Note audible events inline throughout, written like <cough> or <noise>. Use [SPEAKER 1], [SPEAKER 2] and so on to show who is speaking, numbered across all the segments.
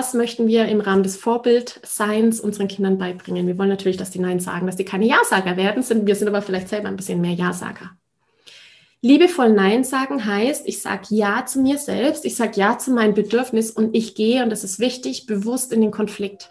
[SPEAKER 1] Was möchten wir im Rahmen des Vorbildseins unseren Kindern beibringen? Wir wollen natürlich, dass die Nein sagen, dass die keine Ja-Sager werden. Sind, wir sind aber vielleicht selber ein bisschen mehr Ja-Sager. Liebevoll Nein sagen heißt, ich sage Ja zu mir selbst, ich sage Ja zu meinem Bedürfnis und ich gehe, und das ist wichtig, bewusst in den Konflikt.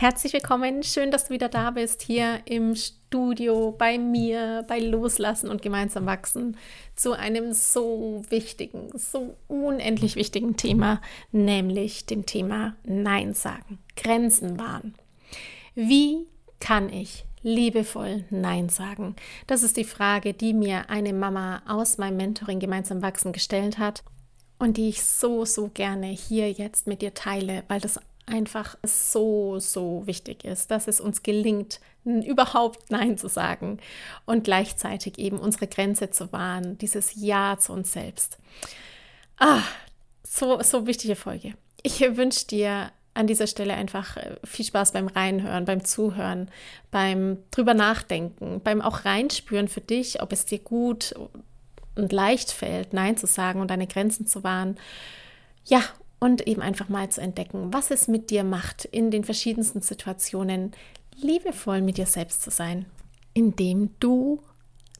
[SPEAKER 1] herzlich willkommen. Schön, dass du wieder da bist hier im Studio bei mir, bei Loslassen und gemeinsam wachsen zu einem so wichtigen, so unendlich wichtigen Thema, nämlich dem Thema Nein sagen, Grenzen wahren. Wie kann ich liebevoll Nein sagen? Das ist die Frage, die mir eine Mama aus meinem Mentoring Gemeinsam Wachsen gestellt hat und die ich so, so gerne hier jetzt mit dir teile, weil das einfach so, so wichtig ist, dass es uns gelingt, überhaupt Nein zu sagen und gleichzeitig eben unsere Grenze zu wahren, dieses Ja zu uns selbst. Ah, so, so wichtige Folge. Ich wünsche dir an dieser Stelle einfach äh, viel Spaß beim Reinhören, beim Zuhören, beim drüber nachdenken, beim auch reinspüren für dich, ob es dir gut und leicht fällt, Nein zu sagen und deine Grenzen zu wahren. Ja, und eben einfach mal zu entdecken, was es mit dir macht, in den verschiedensten Situationen liebevoll mit dir selbst zu sein, indem du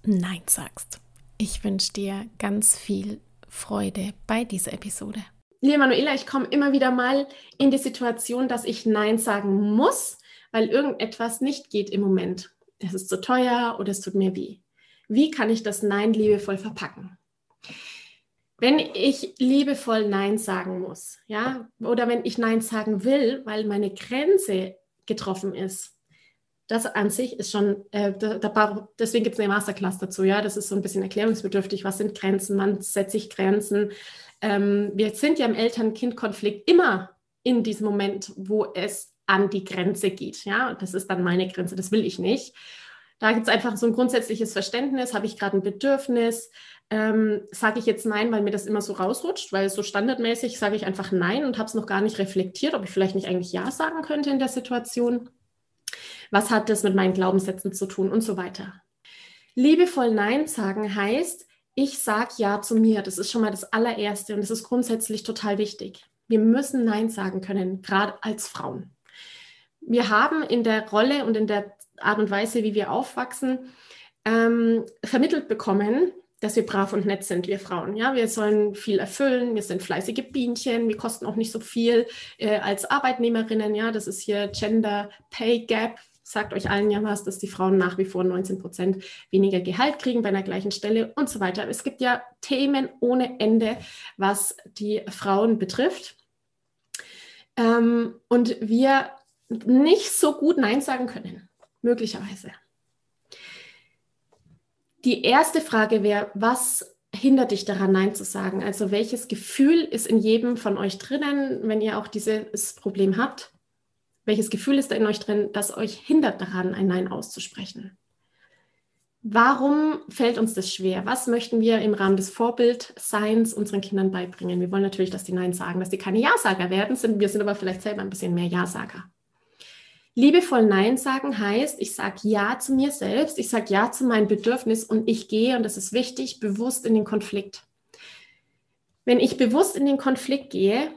[SPEAKER 1] Nein sagst. Ich wünsche dir ganz viel Freude bei dieser Episode. Liebe Manuela, ich komme immer wieder mal in die Situation, dass ich Nein sagen muss, weil irgendetwas nicht geht im Moment. Es ist zu teuer oder es tut mir weh. Wie kann ich das Nein liebevoll verpacken? Wenn ich liebevoll Nein sagen muss, ja, oder wenn ich Nein sagen will, weil meine Grenze getroffen ist, das an sich ist schon, äh, da, da, deswegen gibt es eine Masterclass dazu, ja, das ist so ein bisschen erklärungsbedürftig, was sind Grenzen, man setzt sich Grenzen, ähm, wir sind ja im Eltern-Kind-Konflikt immer in diesem Moment, wo es an die Grenze geht. Ja, das ist dann meine Grenze, das will ich nicht. Da gibt es einfach so ein grundsätzliches Verständnis, habe ich gerade ein Bedürfnis, ähm, sage ich jetzt nein, weil mir das immer so rausrutscht, weil so standardmäßig sage ich einfach nein und habe es noch gar nicht reflektiert, ob ich vielleicht nicht eigentlich ja sagen könnte in der Situation. Was hat das mit meinen Glaubenssätzen zu tun und so weiter. Liebevoll Nein sagen heißt, ich sage Ja zu mir. Das ist schon mal das allererste und das ist grundsätzlich total wichtig. Wir müssen Nein sagen können, gerade als Frauen. Wir haben in der Rolle und in der Art und Weise, wie wir aufwachsen, ähm, vermittelt bekommen, dass wir brav und nett sind, wir Frauen. Ja, wir sollen viel erfüllen, wir sind fleißige Bienchen, wir kosten auch nicht so viel äh, als Arbeitnehmerinnen. Ja, das ist hier Gender Pay Gap, sagt euch allen ja was, dass die Frauen nach wie vor 19 Prozent weniger Gehalt kriegen bei einer gleichen Stelle und so weiter. Es gibt ja Themen ohne Ende, was die Frauen betrifft. Ähm, und wir nicht so gut Nein sagen können, möglicherweise. Die erste Frage wäre, was hindert dich daran, Nein zu sagen? Also welches Gefühl ist in jedem von euch drinnen, wenn ihr auch dieses Problem habt? Welches Gefühl ist da in euch drin, das euch hindert daran, ein Nein auszusprechen? Warum fällt uns das schwer? Was möchten wir im Rahmen des Vorbildseins unseren Kindern beibringen? Wir wollen natürlich, dass die Nein sagen, dass die keine Ja-Sager werden. Wir sind aber vielleicht selber ein bisschen mehr Ja-Sager. Liebevoll Nein sagen heißt, ich sage Ja zu mir selbst, ich sage Ja zu meinem Bedürfnis und ich gehe, und das ist wichtig, bewusst in den Konflikt. Wenn ich bewusst in den Konflikt gehe,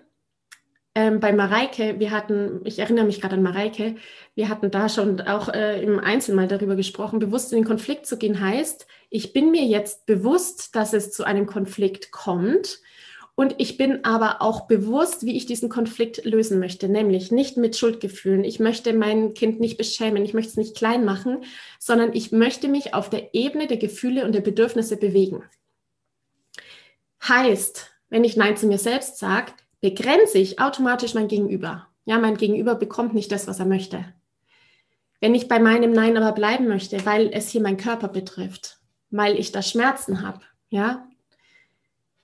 [SPEAKER 1] ähm, bei Mareike, wir hatten, ich erinnere mich gerade an Mareike, wir hatten da schon auch äh, im Einzelnen mal darüber gesprochen, bewusst in den Konflikt zu gehen heißt, ich bin mir jetzt bewusst, dass es zu einem Konflikt kommt
[SPEAKER 2] Und ich bin aber auch bewusst, wie ich diesen Konflikt lösen möchte, nämlich nicht mit Schuldgefühlen. Ich möchte mein Kind nicht beschämen, ich möchte es nicht klein machen, sondern ich möchte mich auf der Ebene der Gefühle und der Bedürfnisse bewegen. Heißt, wenn ich Nein zu mir selbst sage, begrenze ich automatisch mein Gegenüber. Ja, mein Gegenüber bekommt nicht das, was er möchte. Wenn ich bei meinem Nein aber bleiben möchte, weil es hier meinen Körper betrifft, weil ich da Schmerzen habe, ja,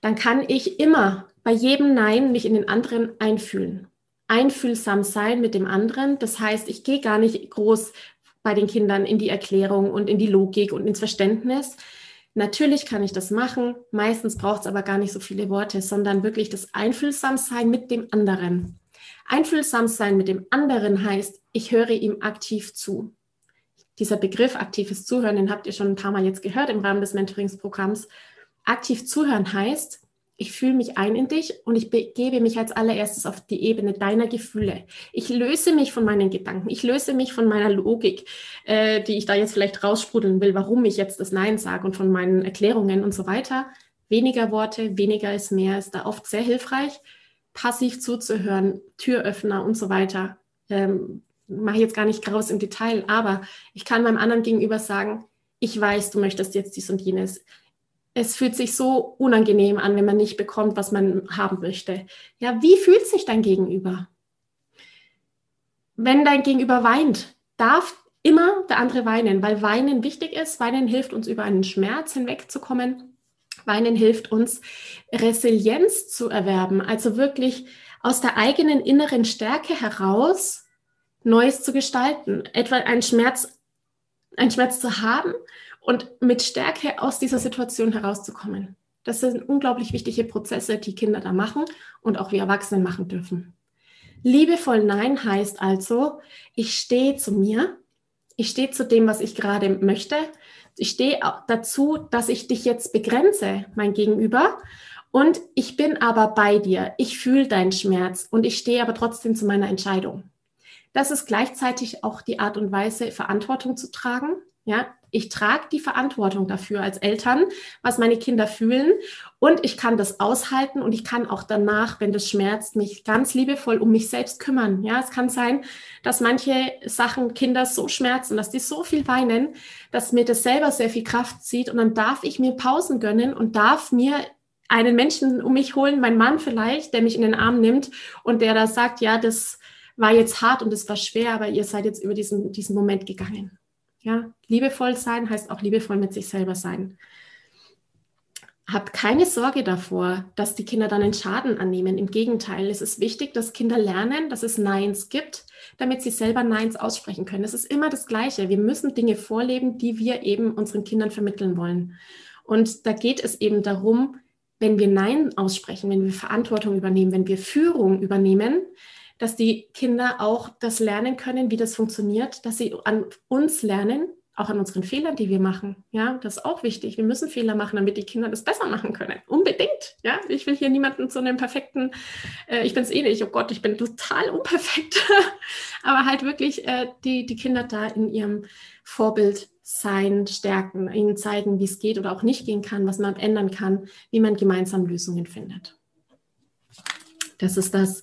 [SPEAKER 2] dann kann ich immer bei jedem Nein mich in den anderen einfühlen. Einfühlsam sein mit dem anderen. Das heißt, ich gehe gar nicht groß bei den Kindern in die Erklärung und in die Logik und ins Verständnis. Natürlich kann ich das machen. Meistens braucht es aber gar nicht so viele Worte, sondern wirklich das Einfühlsamsein mit dem anderen. Einfühlsamsein mit dem anderen heißt, ich höre ihm aktiv zu. Dieser Begriff aktives Zuhören, den habt ihr schon ein paar Mal jetzt gehört im Rahmen des Mentoringsprogramms. Aktiv zuhören heißt, ich fühle mich ein in dich und ich begebe mich als allererstes auf die Ebene deiner Gefühle. Ich löse mich von meinen Gedanken, ich löse mich von meiner Logik, äh, die ich da jetzt vielleicht raussprudeln will, warum ich jetzt das Nein sage und von meinen Erklärungen und so weiter. Weniger Worte, weniger ist mehr, ist da oft sehr hilfreich. Passiv zuzuhören, Türöffner und so weiter. Ähm, mache ich jetzt gar nicht groß im Detail, aber ich kann meinem anderen gegenüber sagen, ich weiß, du möchtest jetzt dies und jenes es fühlt sich so unangenehm an, wenn man nicht bekommt, was man haben möchte. Ja, wie fühlt sich dein Gegenüber? Wenn dein Gegenüber weint, darf immer der andere weinen, weil Weinen wichtig ist. Weinen hilft uns über einen Schmerz hinwegzukommen. Weinen hilft uns, Resilienz zu erwerben, also wirklich aus der eigenen inneren Stärke heraus Neues zu gestalten, etwa einen Schmerz, einen Schmerz zu haben und mit Stärke aus dieser Situation herauszukommen. Das sind unglaublich wichtige Prozesse, die Kinder da machen und auch wir Erwachsenen machen dürfen. Liebevoll Nein heißt also, ich stehe zu mir, ich stehe zu dem, was ich gerade möchte. Ich stehe dazu, dass ich dich jetzt begrenze, mein Gegenüber. Und ich bin aber bei dir. Ich fühle deinen Schmerz und ich stehe aber trotzdem zu meiner Entscheidung. Das ist gleichzeitig auch die Art und Weise, Verantwortung zu tragen. Ja, ich trage die Verantwortung dafür als Eltern, was meine Kinder fühlen und ich kann das aushalten und ich kann auch danach, wenn das schmerzt, mich ganz liebevoll um mich selbst kümmern. Ja, es kann sein, dass manche Sachen Kinder so schmerzen, dass die so viel weinen, dass mir das selber sehr viel Kraft zieht und dann darf ich mir Pausen gönnen und darf mir einen Menschen um mich holen, mein Mann vielleicht, der mich in den Arm nimmt und der da sagt, ja, das war jetzt hart und das war schwer, aber ihr seid jetzt über diesen, diesen Moment gegangen. Ja, liebevoll sein heißt auch liebevoll mit sich selber sein. Habt keine Sorge davor, dass die Kinder dann einen Schaden annehmen. Im Gegenteil, es ist wichtig, dass Kinder lernen, dass es Neins gibt, damit sie selber Neins aussprechen können. Es ist immer das Gleiche. Wir müssen Dinge vorleben, die wir eben unseren Kindern vermitteln wollen. Und da geht es eben darum, wenn wir Nein aussprechen, wenn wir Verantwortung übernehmen, wenn wir Führung übernehmen, dass die Kinder auch das lernen können, wie das funktioniert, dass sie an uns lernen, auch an unseren Fehlern, die wir machen. Ja, das ist auch wichtig. Wir müssen Fehler machen, damit die Kinder das besser machen können. Unbedingt. Ja, ich will hier niemanden zu einem perfekten, äh, ich bin es eh nicht, oh Gott, ich bin total unperfekt. <laughs> Aber halt wirklich äh, die, die Kinder da in ihrem Vorbild sein, stärken, ihnen zeigen, wie es geht oder auch nicht gehen kann, was man ändern kann, wie man gemeinsam Lösungen findet. Das ist das,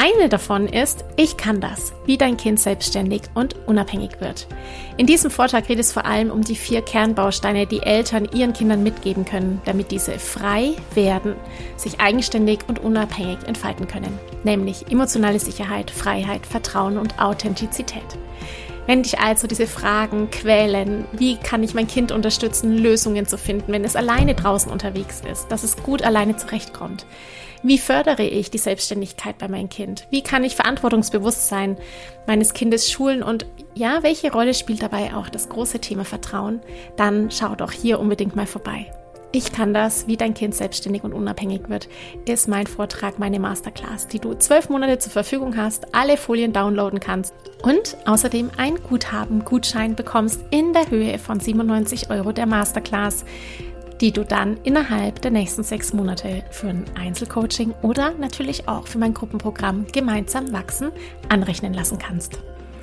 [SPEAKER 1] Eine davon ist, ich kann das, wie dein Kind selbstständig und unabhängig wird. In diesem Vortrag geht es vor allem um die vier Kernbausteine, die Eltern ihren Kindern mitgeben können, damit diese frei werden, sich eigenständig und unabhängig entfalten können, nämlich emotionale Sicherheit, Freiheit, Vertrauen und Authentizität. Wenn dich also diese Fragen quälen, wie kann ich mein Kind unterstützen, Lösungen zu finden, wenn es alleine draußen unterwegs ist, dass es gut alleine zurechtkommt. Wie fördere ich die Selbstständigkeit bei meinem Kind? Wie kann ich Verantwortungsbewusstsein meines Kindes schulen? Und ja, welche Rolle spielt dabei auch das große Thema Vertrauen? Dann schau doch hier unbedingt mal vorbei. Ich kann das, wie dein Kind selbstständig und unabhängig wird, ist mein Vortrag, meine Masterclass, die du zwölf Monate zur Verfügung hast, alle Folien downloaden kannst und außerdem ein Guthaben, Gutschein bekommst in der Höhe von 97 Euro der Masterclass, die du dann innerhalb der nächsten sechs Monate für ein Einzelcoaching oder natürlich auch für mein Gruppenprogramm Gemeinsam wachsen anrechnen lassen kannst.